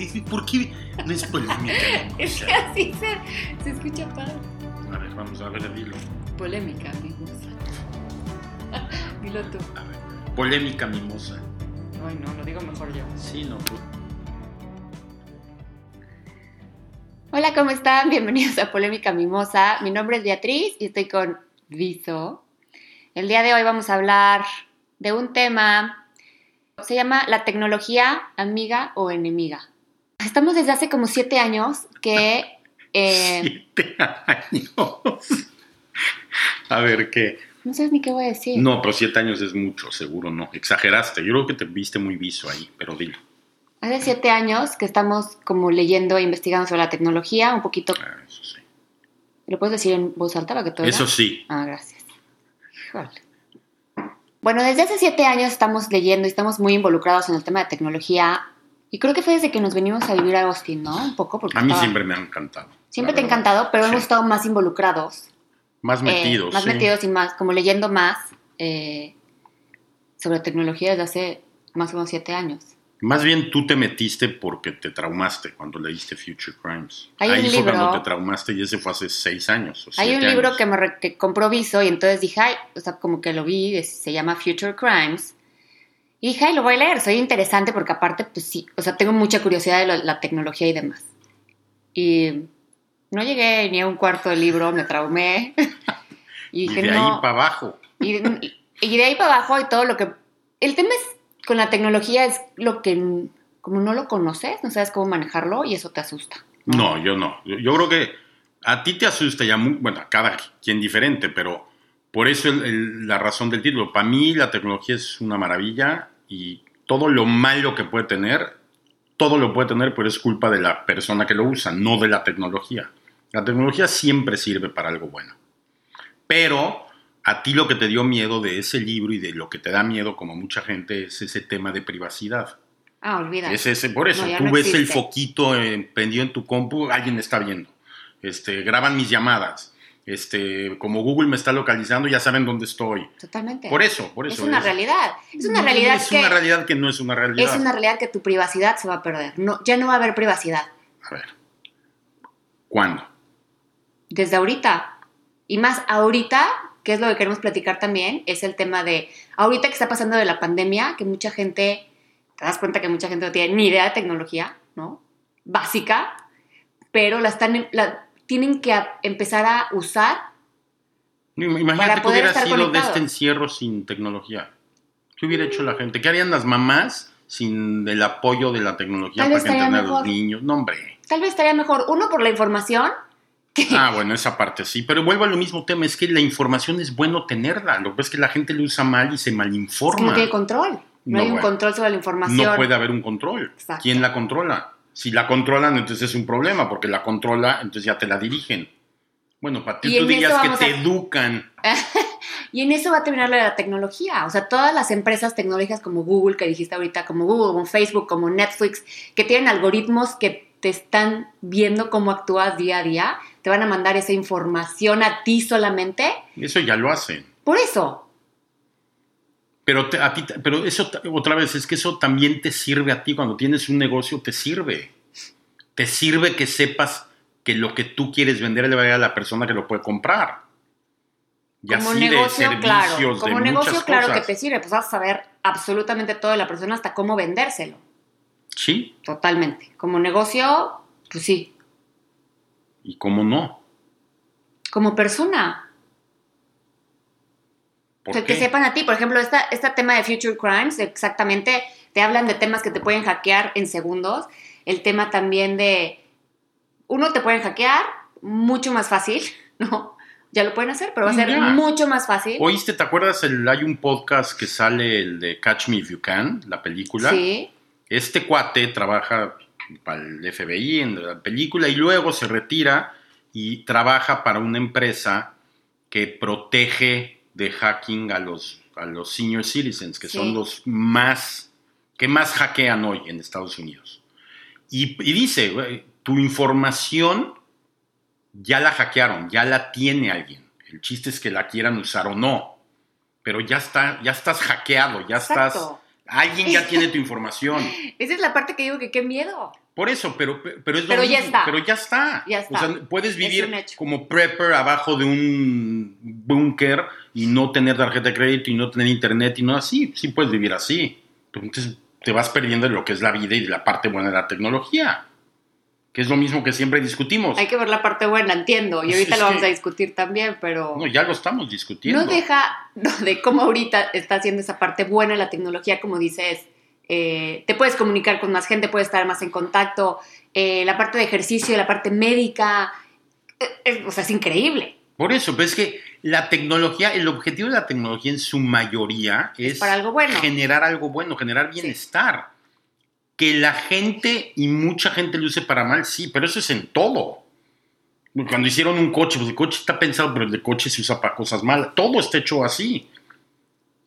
Es, ¿Por qué no es polémica? Es que así se, se escucha padre. A ver, vamos a ver, dilo. Polémica mimosa. dilo tú. A ver, polémica mimosa. Ay, no, lo digo mejor yo. Sí, no. Hola, ¿cómo están? Bienvenidos a Polémica Mimosa. Mi nombre es Beatriz y estoy con Viso. El día de hoy vamos a hablar de un tema, se llama la tecnología amiga o enemiga. Estamos desde hace como siete años que... Eh, siete años. A ver, ¿qué? No sabes ni qué voy a decir. No, pero siete años es mucho, seguro no. Exageraste. Yo creo que te viste muy viso ahí, pero dilo. Hace siete años que estamos como leyendo e investigando sobre la tecnología, un poquito... Ah, eso sí. ¿Lo puedes decir en voz alta para que todo Eso sí. Ah, gracias. Híjole. Bueno, desde hace siete años estamos leyendo y estamos muy involucrados en el tema de tecnología. Y creo que fue desde que nos venimos a vivir a Austin, ¿no? Un poco. Porque A mí estaba- siempre me ha encantado. Siempre te ha encantado, pero Sí. hemos estado más involucrados. Más eh, metidos. más sí. metidos y más, como leyendo más eh, sobre tecnología desde hace más o menos siete años. Más bien tú te metiste porque te traumaste cuando leíste Future Crimes. Hay Ahí un fue libro- cuando te traumaste y ese fue hace seis años. o Hay un libro años. que me re- que compró Viso y entonces dije, ay, o sea, como que lo vi, se llama Future Crimes. Y dije, ay, lo voy a leer, soy interesante porque aparte, pues sí, o sea, tengo mucha curiosidad de lo- la tecnología y demás. Y no llegué ni a un cuarto del libro, me traumé. y Y dije, de ahí no. para abajo. Y, y- y de ahí para abajo y todo lo que... El tema es, con la tecnología es lo que, como no lo conoces, no sabes cómo manejarlo y eso te asusta. No, yo no. Yo, yo creo que a ti te asusta ya, mu- bueno, a cada quien diferente, pero por eso el- el- la razón del título. Para mí la tecnología es una maravilla y todo lo malo que puede tener, todo lo puede tener, pero es culpa de la persona que lo usa, no de la tecnología. La tecnología siempre sirve para algo bueno. Pero a ti lo que te dio miedo de ese libro y de lo que te da miedo, como mucha gente, es ese tema de privacidad. Ah, olvida. Es ese, por eso, No, tú no ves el existe. foquito eh, prendido en tu compu, alguien está viendo. Este, graban mis llamadas. Este, como Google me está localizando, ya saben dónde estoy. Totalmente. Por eso, por es eso. una realidad. Es una realidad es que una realidad que no es una realidad. es una realidad que tu privacidad se va a perder. No, ya no va a haber privacidad A ver. ¿Cuándo? desde ahorita. Y más ahorita, que es lo que queremos platicar también, es el tema de ahorita que está pasando de la pandemia, que mucha gente, te das cuenta que mucha gente no tiene ni idea de tecnología, ¿no? Básica, pero la están la, tienen que a- empezar a usar Imagínate Para que poder hubiera estar sido de conectados. este encierro sin tecnología. ¿Qué hubiera hecho la gente? ¿Qué harían las mamás sin el apoyo de la tecnología Tal para que entrenar a los mejor. niños? No, hombre. Tal vez estaría mejor, uno, por la información, que Ah, bueno, esa parte sí, pero vuelvo al mismo tema, es que la información es bueno tenerla, lo que pasa es que la gente lo usa mal y se es que malinforma. no tiene control. No, No, hay un bueno. control sobre la información. No puede haber un control. Exacto. ¿Quién la controla? Si la controlan, entonces es un problema, porque la controla, entonces ya te la dirigen. Bueno, para ti tú dirías que te a- educan. Y en eso va a terminar la tecnología. O sea, todas las empresas tecnológicas como Google, que dijiste ahorita, como Google, como Facebook, como Netflix, que tienen algoritmos que te están viendo cómo actúas día a día, te van a mandar esa información a ti solamente. Eso ya lo hacen. Por eso. Pero, te- a ti, pero eso, otra vez, es que eso también te sirve a ti. Cuando tienes un negocio, te sirve. Te sirve que sepas que lo que tú quieres vender le va a ir a la persona que lo puede comprar. Y como así negocio, de claro. servicios, Como de negocio, muchas claro cosas. que te sirve. Pues vas a saber absolutamente todo de la persona hasta cómo vendérselo. Sí, Totalmente. Como negocio, pues sí. y cómo no. Como persona. Que sepan a ti, por ejemplo, esta, este tema de Future Crimes, exactamente, te hablan de temas que te pueden hackear en segundos. El tema también de, uno, te pueden hackear mucho más fácil, ¿no? Ya lo pueden hacer, pero va a ser mucho más fácil. ¿Oíste, te acuerdas? El, hay un podcast que sale, el de Catch Me If You Can, la película. Sí, Este cuate trabaja para el FBI en la película y luego se retira y trabaja para una empresa que protege de hacking a los, a los senior citizens, que Sí. son los más, que más hackean hoy en Estados Unidos. Y, y dice, tu información ya la hackearon, ya la tiene alguien. El chiste es que la quieran usar o no. pero ya está, ya estás hackeado, ya estás. Exacto. Alguien ya tiene tu información. Esa es la parte que digo que qué miedo. Por eso, pero, pero es lo Pero ya mismo, está. Pero ya está. Ya está. O sea, puedes Es vivir como prepper abajo de un búnker y no tener tarjeta de crédito y no tener internet y no así. Sí puedes vivir así. Pero entonces te vas perdiendo de lo que es la vida y de la parte buena de la tecnología. Que es lo mismo que siempre discutimos. Hay que ver la parte buena, entiendo. Y Pues ahorita es lo vamos que- a discutir también, pero No, ya lo estamos discutiendo. no deja no, de cómo ahorita está haciendo esa parte buena la tecnología, como dices, eh, te puedes comunicar con más gente, puedes estar más en contacto, eh, la parte de ejercicio, la parte médica, eh, o sea, es increíble. Por eso, pero es que la tecnología, el objetivo de la tecnología en su mayoría es, para algo bueno. generar algo bueno, generar bienestar. Que la gente y mucha gente lo use para mal, sí, pero eso es en todo. Cuando hicieron un coche, pues el coche está pensado, pero el coche se usa para cosas malas. Todo está hecho así.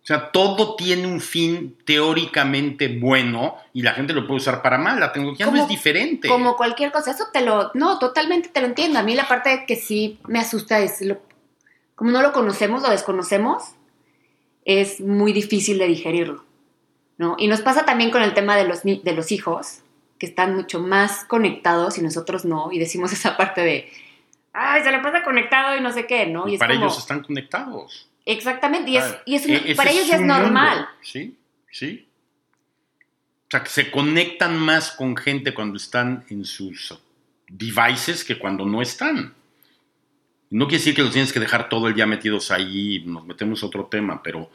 O sea, todo tiene un fin teóricamente bueno y la gente lo puede usar para mal. La tecnología no es diferente. Como cualquier cosa, eso te lo, no, totalmente te lo entiendo. A mí la parte que sí me asusta es, lo, como no lo conocemos, lo desconocemos, es muy difícil de digerirlo, ¿no? Y nos pasa también con el tema de los, de los hijos, que están mucho más conectados y nosotros no, y decimos esa parte de, ay, se le pasa conectado y no sé qué, ¿no? Y para como- ellos están conectados. Exactamente, y es, Ah, y es e- para ellos ya es mundo. normal. Sí, sí. O sea, que se conectan más con gente cuando están en sus devices que cuando no están. No quiere decir que los tienes que dejar todo el día metidos ahí y nos metemos a otro tema, pero,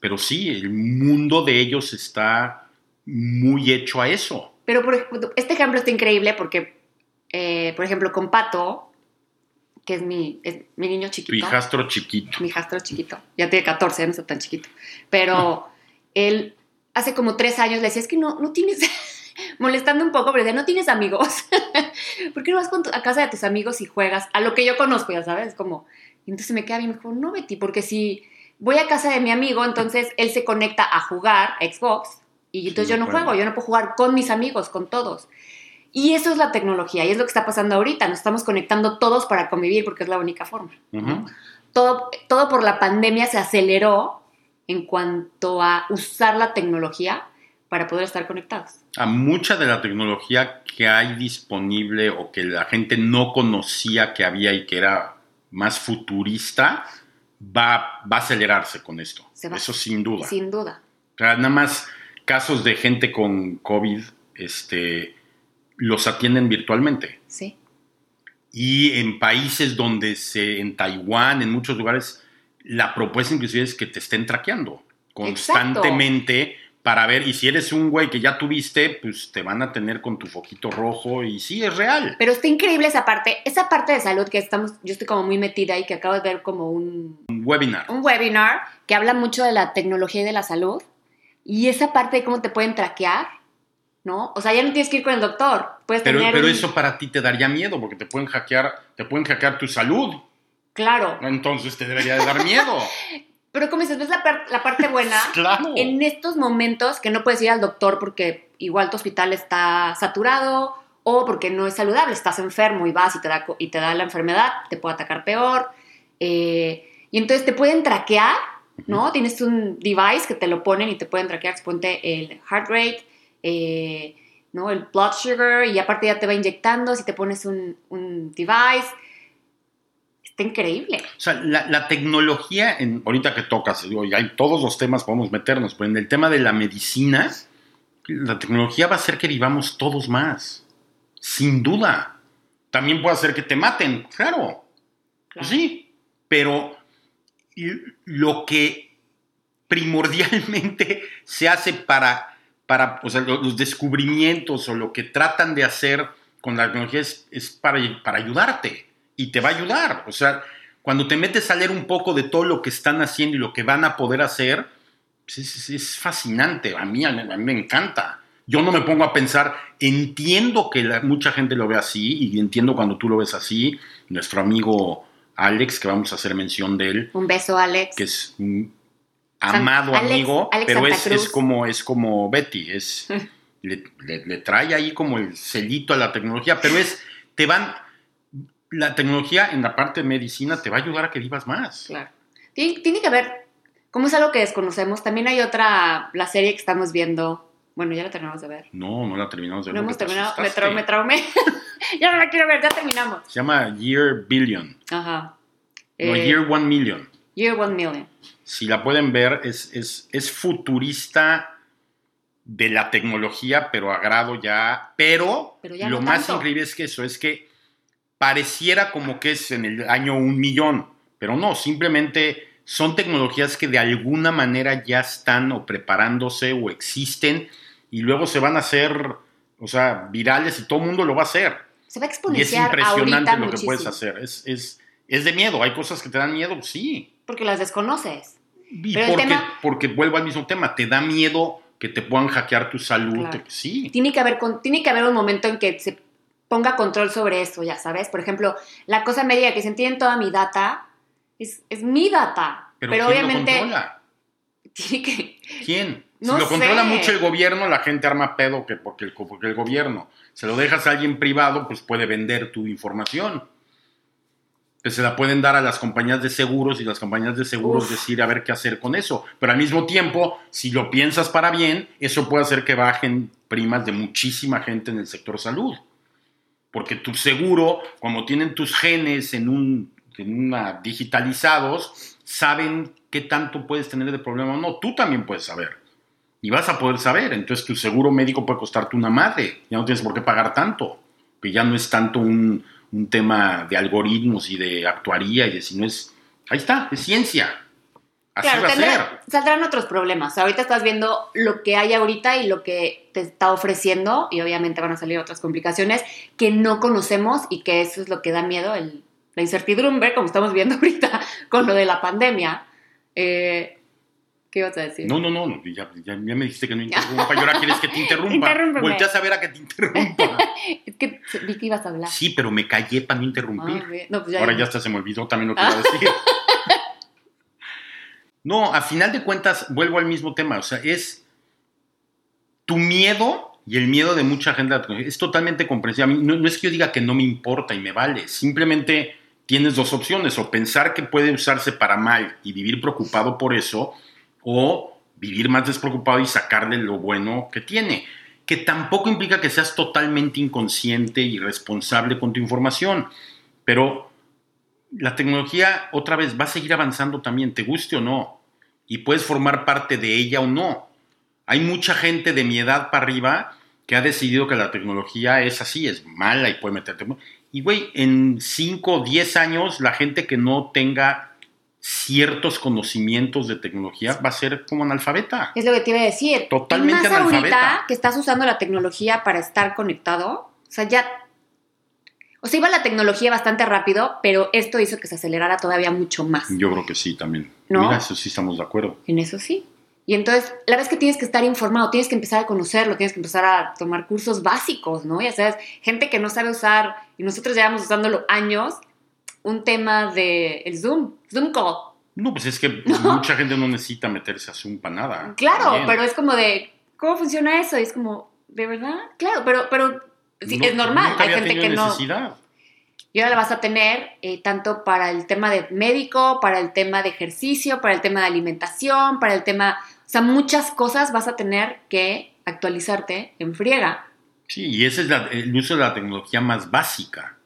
pero sí, el mundo de ellos está muy hecho a eso. Pero por ejemplo, este ejemplo está increíble porque, eh, por ejemplo, con Pato, que es mi, es mi niño chiquito. hijastro chiquito. mi hijastro chiquito, ya tiene 14, ya no está tan chiquito, pero él hace como tres años le decía, es que no, no tienes, molestando un poco, pero decía, no tienes amigos, ¿por qué no vas con tu- a casa de tus amigos y juegas a lo que yo conozco, ya sabes? Como, y entonces me queda bien, me dijo, no, Betty, porque si voy a casa de mi amigo, entonces él se conecta a jugar a Xbox, y entonces Sí, yo no bueno. juego, yo no puedo jugar con mis amigos, con todos. Y eso es la tecnología, y es lo que está pasando ahorita, nos estamos conectando todos para convivir, porque es la única forma. todo, todo por la pandemia se aceleró en cuanto a usar la tecnología para poder estar conectados. a mucha de la tecnología que hay disponible o que la gente no conocía que había y que era más futurista, va, va a acelerarse con esto. Se va. Eso sin duda. Sin duda. O sea, nada más casos de gente con COVID, este, los atienden virtualmente. Sí. Y en países donde se, en Taiwán, en muchos lugares, la propuesta inclusive es que te estén traqueando constantemente para ver, y si eres un güey que ya tuviste, pues te van a tener con tu foquito rojo y sí, es real. Pero está increíble esa parte, esa parte de salud que estamos, yo estoy como muy metida y que acabo de ver como un, Un webinar. un webinar que habla mucho de la tecnología y de la salud y esa parte de cómo te pueden traquear, ¿no? O sea, ya no tienes que ir con el doctor, puedes Pero, tener pero un- eso para ti te daría miedo porque te pueden hackear, te pueden hackear tu salud. Claro, Entonces te debería de dar miedo. pero como dices, ves la, par- la parte buena claro. en estos momentos que no puedes ir al doctor porque igual tu hospital está saturado o porque no es saludable, estás enfermo y vas y te da, y te da la enfermedad, te puede atacar peor. eh, y entonces te pueden traquear, ¿no? Tienes un device que te lo ponen y te pueden traquear, ponte el heart rate, eh, ¿no? El blood sugar y aparte ya te va inyectando si te pones un, un device. Está increíble. O sea, la, la tecnología, en, ahorita que tocas, digo, y hay todos los temas podemos meternos, pero en el tema de la medicina, la tecnología va a hacer que vivamos todos más, sin duda. También puede hacer que te maten, claro, Claro. sí, pero lo que primordialmente se hace para, para o sea, lo- los descubrimientos o lo que tratan de hacer con la tecnología es, es para, para ayudarte y te va a ayudar. O sea, cuando te metes a leer un poco de todo lo que están haciendo y lo que van a poder hacer, pues es, es- fascinante. A mí, a mí- me encanta. Yo no me pongo a pensar, entiendo que la- mucha gente lo ve así y entiendo cuando tú lo ves así. Nuestro amigo Alex, que vamos a hacer mención de él, Un beso, Alex. que es un amado amigo, Alex pero es, es como, es como Betty, es, le, le- le trae ahí como el celito a la tecnología, pero es, te van, la tecnología en la parte de medicina te va a ayudar a que vivas más. Claro. Tiene, tiene que haber como es algo que desconocemos, también hay otra, la serie que estamos viendo. Bueno, ya la terminamos de ver. No, no la terminamos de No ver. hemos porque te terminado. Me, trau- me traumé. ya no la quiero ver, ya terminamos. Se llama Year Billion. Ajá. No, Eh, Year One Million. Year One Million. Si la pueden ver, es, es, es futurista de la tecnología, pero a grado ya. Pero, Pero ya lo no más tanto. increíble es que eso, es que pareciera como que es en el año un millón, pero no, simplemente son tecnologías que de alguna manera ya están o preparándose o existen y luego se van a hacer, o sea, virales y todo el mundo lo va a hacer. Se va a Y es exponenciar impresionante lo que muchísimo. puedes hacer. Es, es, es de miedo. Hay cosas que te dan miedo, sí. Porque las desconoces. Y Pero el porque, tema- porque vuelvo al mismo tema, te da miedo que te puedan hackear tu salud. Claro. te- sí. Tiene que, haber, con- tiene que haber un momento en que se ponga control sobre eso, ya sabes. Por ejemplo, la cosa médica que se tienen toda mi data es, es mi data. Pero, Pero, ¿quién obviamente lo controla? tiene que... ¿Quién? No si lo controla mucho el gobierno, la gente arma pedo que porque el, porque el gobierno. Se lo dejas a alguien privado, pues puede vender tu información. Pues se la pueden dar a las compañías de seguros y las compañías de seguros Uf. decir a ver qué hacer con eso. Pero al mismo tiempo, si lo piensas para bien, eso puede hacer que bajen primas de muchísima gente en el sector salud. Porque tu seguro, como tienen tus genes en un en una digitalizados, saben qué tanto puedes tener de problema o no. Tú también puedes saber. Y vas a poder saber. Entonces tu seguro médico puede costarte una madre. Ya no tienes por qué pagar tanto. Que ya no es tanto un, un tema de algoritmos y de actuaría y de si no es. Ahí está, es ciencia. Así Claro, va a tendrá- ser. saldrán otros problemas. Ahorita estás viendo lo que hay ahorita y lo que te está ofreciendo y obviamente van a salir otras complicaciones que no conocemos y que eso es lo que da miedo, el- la incertidumbre, como estamos viendo ahorita con lo de la pandemia. Eh, ¿Qué ibas a decir? No, no, no, no, ya, ya- ya me dijiste que no interrumpa y ahora quieres que te interrumpa. Volteas a ver a que te interrumpa. Es que vi que ibas a hablar. Sí, pero me callé para no interrumpir. Ah. No, pues ya- Ahora ya hasta se me olvidó también lo que iba a decir. No, a final de cuentas, vuelvo al mismo tema. O sea, es tu miedo y el miedo de mucha gente es totalmente comprensible. No, no es que yo diga que no me importa y me vale. Simplemente tienes dos opciones: o pensar que puede usarse para mal y vivir preocupado por eso, o vivir más despreocupado y sacarle lo bueno que tiene. Que tampoco implica que seas totalmente inconsciente y responsable con tu información. Pero la tecnología otra vez va a seguir avanzando también, te guste o no, y puedes formar parte de ella o no. Hay mucha gente de mi edad para arriba que ha decidido que la tecnología es así, es mala y puede meterte. Y güey, en 5 o 10 años, la gente que no tenga ciertos conocimientos de tecnología va a ser como analfabeta. Es lo que te iba a decir. Totalmente y más ahorita analfabeta. que estás usando la tecnología para estar conectado. O sea, ya. O sea, iba la tecnología bastante rápido, pero esto hizo que se acelerara todavía mucho más. Yo creo que sí también. ¿No? Mira, eso sí estamos de acuerdo. En eso sí. Y entonces, la es que tienes que estar informado, tienes que empezar a conocerlo, tienes que empezar a tomar cursos básicos, ¿no? Ya sabes, gente que no sabe usar, y nosotros llevamos usándolo años, un tema de el Zoom, Zoom Call. No, pues es que mucha gente no necesita meterse a Zoom para nada. Claro, También. pero es como de, ¿cómo funciona eso? Y es como, ¿de verdad? Claro, pero, pero sí, No- es normal. Hay había gente que tenido no. necesidad. Y ahora la vas a tener eh, tanto para el tema de médico, para el tema de ejercicio, para el tema de alimentación, para el tema. O sea, muchas cosas vas a tener que actualizarte en friega. Sí, y ese es la- el uso de la tecnología más básica.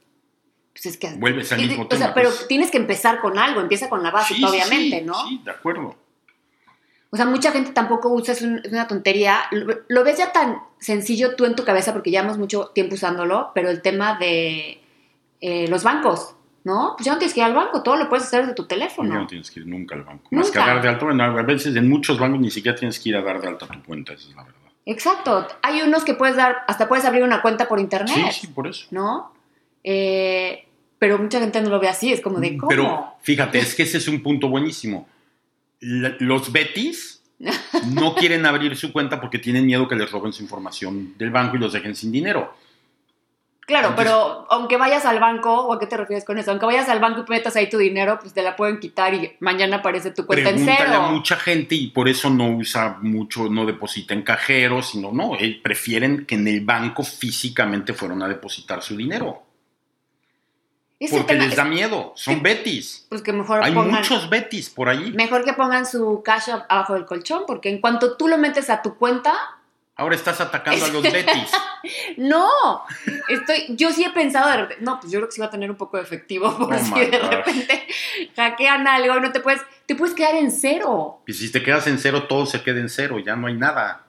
Pues es que. Vuelves al mismo o tema, sea, pero pues. tienes que empezar con algo, empieza con la Sí, sí, obviamente, sí, ¿no? Sí, de acuerdo. O sea, mucha gente tampoco usa, es, un- es una tontería. Lo, lo ves ya tan sencillo tú en tu cabeza porque llevamos mucho tiempo usándolo, pero el tema de eh, los bancos, ¿no? Pues ya no tienes que ir al banco, todo lo puedes hacer desde tu teléfono. no tienes que ir nunca al banco. Más que a Nunca. dar de alta. Bueno, a veces en muchos bancos ni siquiera tienes que ir a dar de alta tu cuenta, esa es la verdad. Exacto. Hay unos que puedes dar, hasta puedes abrir una cuenta por internet, Sí, sí, por eso. ¿no? Eh, pero mucha gente no lo ve así, es como de, ¿cómo? Pero fíjate, es que ese es un punto buenísimo. Los Betis no quieren abrir su cuenta porque tienen miedo que les roben su información del banco y los dejen sin dinero. claro, entonces- pero aunque vayas al banco, ¿o a qué te refieres con eso? Aunque vayas al banco y metas ahí tu dinero, pues te la pueden quitar y mañana aparece tu cuenta en cero. a mucha gente y por eso no usa mucho, no deposita en cajeros, sino no, eh, prefieren que en el banco físicamente fueron a depositar su dinero. Ese Porque tema les es- da miedo. Son que- betis. Pues que mejor Hay pongan, muchos betis por ahí. mejor que pongan su cash ab- abajo del colchón, porque en cuanto tú lo metes a tu cuenta, Ahora estás atacando a los betis. no, estoy, yo sí he pensado de repente, no, pues yo creo que sí va a tener un poco de efectivo, por Oh si de repente hackean algo, no te puedes, te puedes quedar en cero. Y si te quedas en cero, todo se queda en cero, ya no hay nada.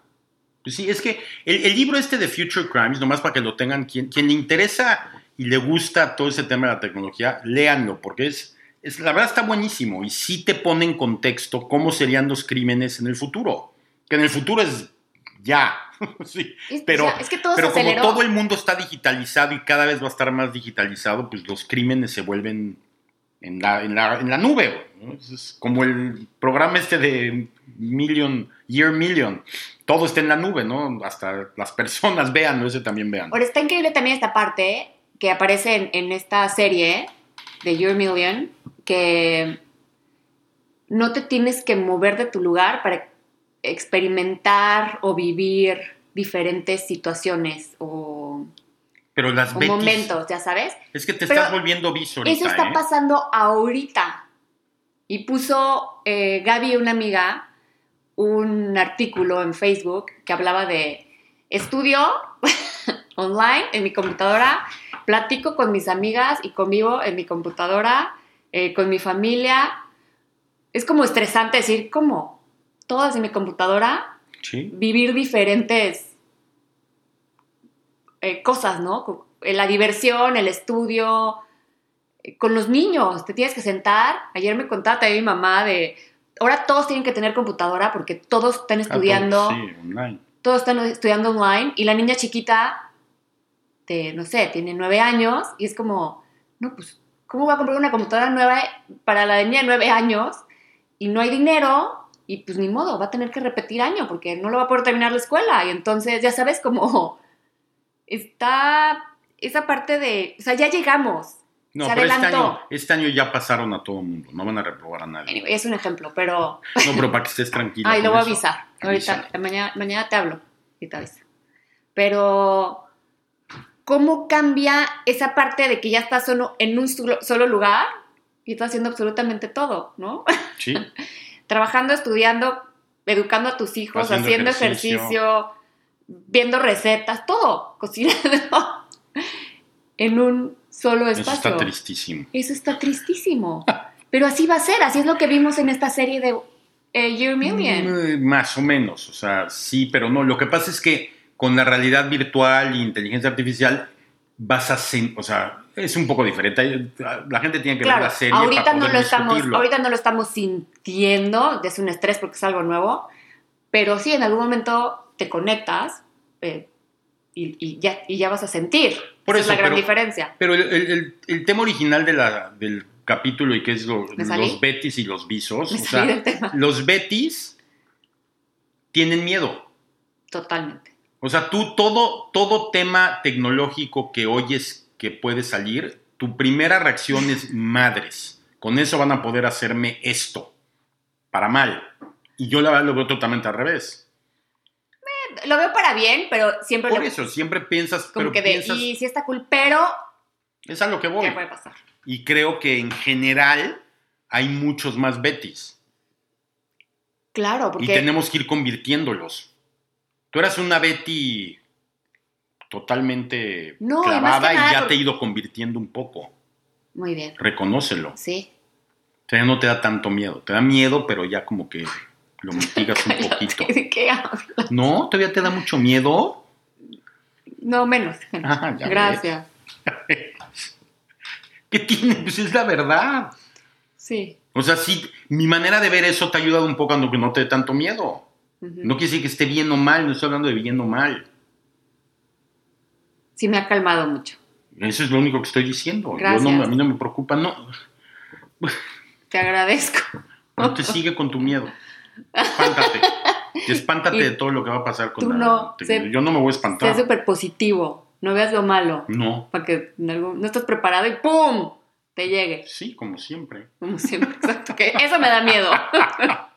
Pues sí, es que el, el libro este de Future Crimes, nomás para que lo tengan, quien, quien le interesa y le gusta todo ese tema de la tecnología, léanlo, porque es, es, la verdad está buenísimo y sí te pone en contexto cómo serían los crímenes en el futuro. Que en el futuro es ya. sí. Pero, o sea, es que todo pero como todo el mundo está digitalizado y cada vez va a estar más digitalizado, pues los crímenes se vuelven en la, en la, en la nube. ¿no? Es- como el programa este de Million, Year Million. Todo está en la nube, ¿no? Hasta las personas vean, ese también vean. Ahora está increíble también esta parte que aparece en, en esta serie de Your Million, que no te tienes que mover de tu lugar para experimentar o vivir diferentes situaciones o, Pero las o momentos, ya sabes. es que te Pero estás volviendo viso Eso está ¿eh? pasando ahorita. Y puso eh, Gaby, una amiga, un artículo en Facebook que hablaba de estudio online en mi computadora, platico con mis amigas y convivo en mi computadora, eh, con mi familia. Es como estresante decir, ¿cómo? Todas en mi computadora, Sí. vivir diferentes eh, cosas, ¿no? Eh, La diversión, el estudio, eh, con los niños, te tienes que sentar. Ayer me contaba también mi mamá de, ahora todos tienen que tener computadora porque todos están Ah, estudiando, Sí, online. todos están estudiando online y la niña chiquita, de, no sé, tiene nueve años y es como, no, pues, ¿cómo voy a comprar una computadora nueva para la niña de nueve años? Y no hay dinero y pues ni modo, va a tener que repetir año porque no lo va a poder terminar la escuela. Y entonces, ya sabes, como está esa parte de, o sea, ya llegamos. No, Se pero este año, este año ya pasaron a todo el mundo. No van a reprobar a nadie. Anyway, es un ejemplo, pero... No, pero para que estés tranquila. Ay, lo voy a avisar. Ahorita, mañana, mañana te hablo y te aviso. Pero, ¿cómo cambia esa parte de que ya estás solo en un solo, lugar y estás haciendo absolutamente todo, ¿no? Sí. Trabajando, estudiando, educando a tus hijos, Haciendo haciendo, ejercicio. ejercicio. viendo recetas, todo, cocinando en un solo Eso espacio. está tristísimo. Eso está tristísimo. Pero así va a ser, así es lo que vimos en esta serie de eh, Year Million. Mm, Más o menos, o sea, sí, pero no. Lo que pasa es que con la realidad virtual e inteligencia artificial vas a, o sea, es un poco diferente. La gente tiene que ver Claro, la serie ahorita para no poder lo estamos, discutirlo. ahorita no lo estamos sintiendo, es un estrés porque es algo nuevo, pero sí en algún momento te conectas eh, y, y ya, y ya vas a sentir. Por Esa eso, es la gran pero- diferencia. Pero el, el- el- el tema original de la- del capítulo y que es lo- los betis y los visos, o sea, del tema. los betis tienen miedo. Totalmente. O sea, tú todo, todo tema tecnológico que oyes que puede salir, tu primera reacción es madres. Con eso van a poder hacerme esto. Para mal. Y yo la verdad lo veo totalmente al revés. Lo veo para bien, pero siempre Por lo eso, siempre piensas, como pero que de, piensas, y sí está cool, pero es a lo que voy. ¿qué puede pasar? Y creo que en general hay muchos más betis. Claro, Y porque tenemos que ir convirtiéndolos. Tú eras una Betty totalmente No, clavada y nada ya por- te he ido convirtiendo un poco. muy bien. Reconócelo. Sí. O sea, ya no te da tanto miedo. Te da miedo, pero ya como que lo mitigas un poquito. ¿De qué hablas? ¿No? ¿Todavía te da mucho miedo? No, menos. Ah, ya Gracias. ¿Qué tiene? Pues es la verdad. Sí. O sea, sí, mi manera de ver eso te ha ayudado un poco a que no te dé tanto miedo. No quiere decir que esté bien o mal, no estoy hablando de bien o mal. Sí me ha calmado mucho. Eso es lo único que estoy diciendo. Yo Gracias. no, a mí no me preocupa, no. Te agradezco. No te sigue con tu miedo. Espántate. Espántate Y de todo lo que va a pasar con tú la no, sé- Yo no me voy a Sé espantar. súper positivo. No veas lo malo. No. Para que no estás preparado y ¡pum! Te llegue. Sí, como siempre. Como siempre. Exacto. Que eso me da miedo.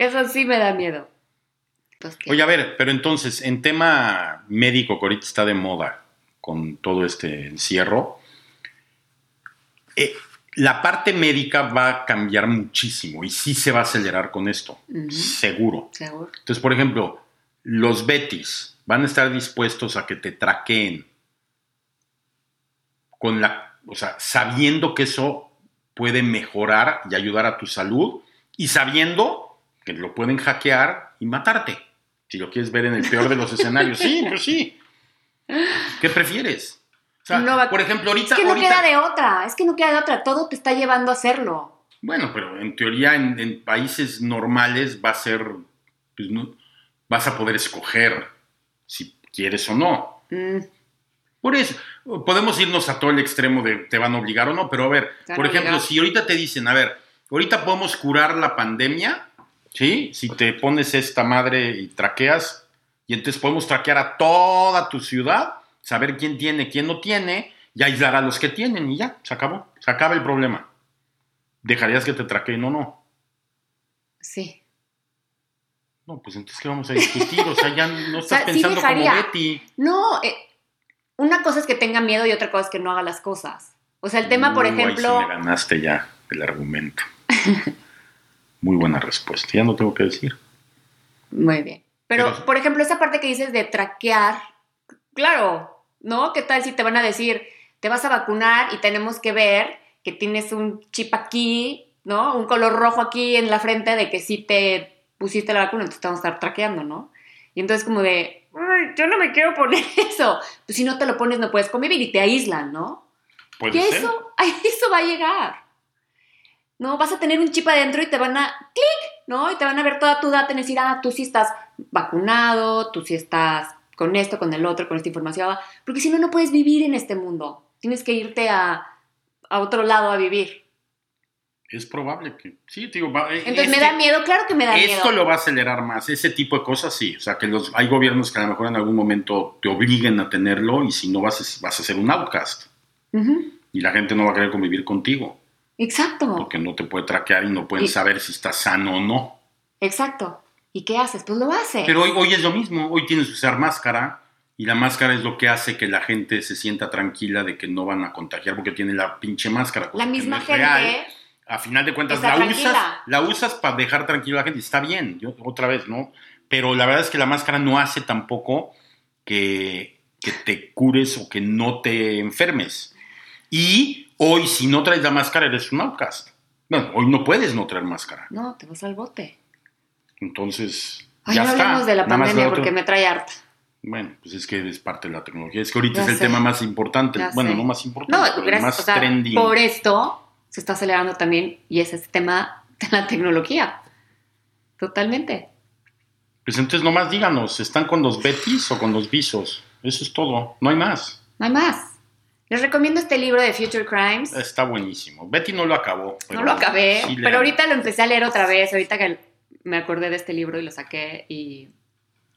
eso sí me da miedo. ¿qué? Oye, a ver, pero entonces, en tema médico que ahorita está de moda con todo este encierro, eh, la parte médica va a cambiar muchísimo y sí se va a acelerar con esto, seguro. Seguro. Entonces, por ejemplo, los Betis van a estar dispuestos a que te traqueen con la, o sea, sabiendo que eso puede mejorar y ayudar a tu salud y sabiendo que lo pueden hackear y matarte. Si lo quieres ver en el peor de los escenarios. Sí, pues sí. ¿Qué prefieres? O sea, No va- por ejemplo, ahorita... Es que no ahorita- queda de otra, es que no queda de otra, todo te está llevando a hacerlo. Bueno, pero en teoría en, en países normales va a ser, pues, no- vas a poder escoger si quieres o no. Mm, Por eso, podemos irnos a todo el extremo de te van a obligar o no, pero a ver, por ejemplo, si ahorita te dicen, a ver, ahorita podemos curar la pandemia, ¿sí? Si te pones esta madre y traqueas, y entonces podemos traquear a toda tu ciudad, saber quién tiene, quién no tiene, y aislar a los que tienen, y ya, se acabó, se acaba el problema. ¿Dejarías que te traqueen o no? sí. No, pues entonces, ¿qué vamos a discutir? O sea, ya no estás sea, sí pensando como. Betty. No, eh, una cosa es que tenga miedo y otra cosa es que no haga las cosas. O sea, el tema, por Uh, ahí sí ejemplo, me ganaste ya el argumento. Muy buena respuesta. Ya no tengo que decir. Muy bien. Pero, Pero- por ejemplo, esa parte que dices de traquear, claro, ¿no? ¿Qué tal si te van a decir, te vas a vacunar y tenemos que ver que tienes un chip aquí, ¿no? Un color rojo aquí en la frente de que sí te pusiste la vacuna, entonces te vamos a estar traqueando, ¿no? Y entonces como de, "Ay, yo no me quiero poner eso. Pues si no te lo pones no puedes convivir y te aíslan, ¿no? Puede Y ser. eso, a eso va a llegar. No, vas a tener un chip adentro y te van a clic, ¿no? Y te van a ver toda tu data y decir, ah, tú sí estás vacunado, tú sí estás con esto, con el otro, con esta información. Porque si no, no puedes vivir en este mundo. Tienes que irte a, a otro lado a vivir. Es probable que. Sí, digo, va- eh, Entonces me este- da miedo, claro que me da Esto miedo. lo va a acelerar más. Ese tipo de cosas sí. O sea, que los, hay gobiernos que a lo mejor en algún momento te obliguen a tenerlo y si no vas a, vas a ser un outcast. Y la gente no va a querer convivir contigo Exacto, porque no te puede traquear y no pueden Y- saber si estás sano o no. exacto. ¿Y qué haces? Pues lo haces. Pero hoy, hoy es lo mismo, hoy tienes que usar máscara y la máscara es lo que hace que la gente se sienta tranquila de que no van a contagiar porque tiene la pinche máscara. cosa la que misma no gente... real. A final de cuentas, la usas, la usas para dejar tranquila a la gente, está bien, yo, otra vez, ¿no? Pero la verdad es que la máscara no hace tampoco que, que te cures o que no te enfermes. Y hoy, si no traes la máscara, eres un outcast. Bueno, hoy no puedes no traer máscara. No, te vas al bote. Entonces, Ay, ya no está. hablemos de la Nada pandemia porque me trae harta. bueno, pues es que es parte de la tecnología. Es que ahorita Ya es el sé. tema más importante. Ya Bueno, sé. no más No, importante, pero el gracias. más O sea, por esto se está acelerando también y es este tema de la tecnología. Totalmente. Pues entonces nomás díganos, ¿están con los Betis o con los Visos? Eso es todo, no hay más. No hay más. Les recomiendo este libro de Future Crimes. Está buenísimo. Betty no lo acabó. pero no lo acabé, sí pero ahorita lo empecé a leer otra vez. Ahorita que me acordé de este libro y lo saqué y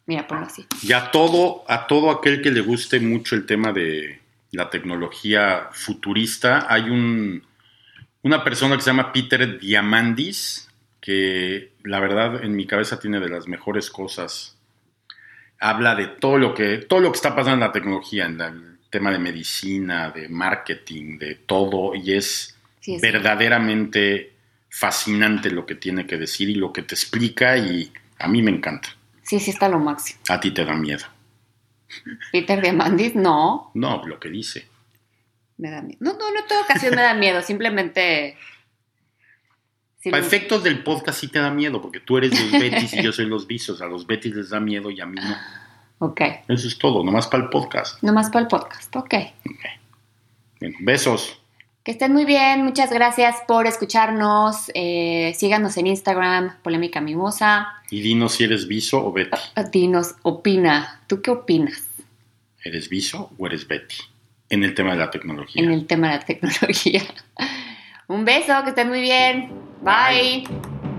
mira, ponlo así. Y a todo, a todo aquel que le guste mucho el tema de la tecnología futurista, hay un, una persona que se llama Peter Diamandis, que la verdad en mi cabeza tiene de las mejores cosas. Habla de todo lo que, todo lo que está pasando en la tecnología, en la- el tema de medicina, de marketing, de todo, y es Sí, verdaderamente fascinante lo que tiene que decir y lo que te explica, y a mí me encanta. sí, sí está lo máximo. A ti te da miedo. Peter Diamandis, no, No, lo que dice. me da miedo. No, no, no en toda ocasión me da miedo, simplemente... Para efectos del podcast sí te da miedo, porque tú eres los Betis y yo soy los Visos. A los Betis les da miedo y a mí no. Ok, Eso es todo, nomás para el podcast. nomás para el podcast, ok. Bien, besos. Que estén muy bien, muchas gracias por escucharnos. eh, síganos en Instagram, Polémica Mimosa. Y dinos si eres Viso o Betty. Dinos, opina. ¿Tú qué opinas ¿Eres Viso o eres Betty? En el tema de la tecnología. en el tema de la tecnología? Un beso, que estén muy bien. Bye.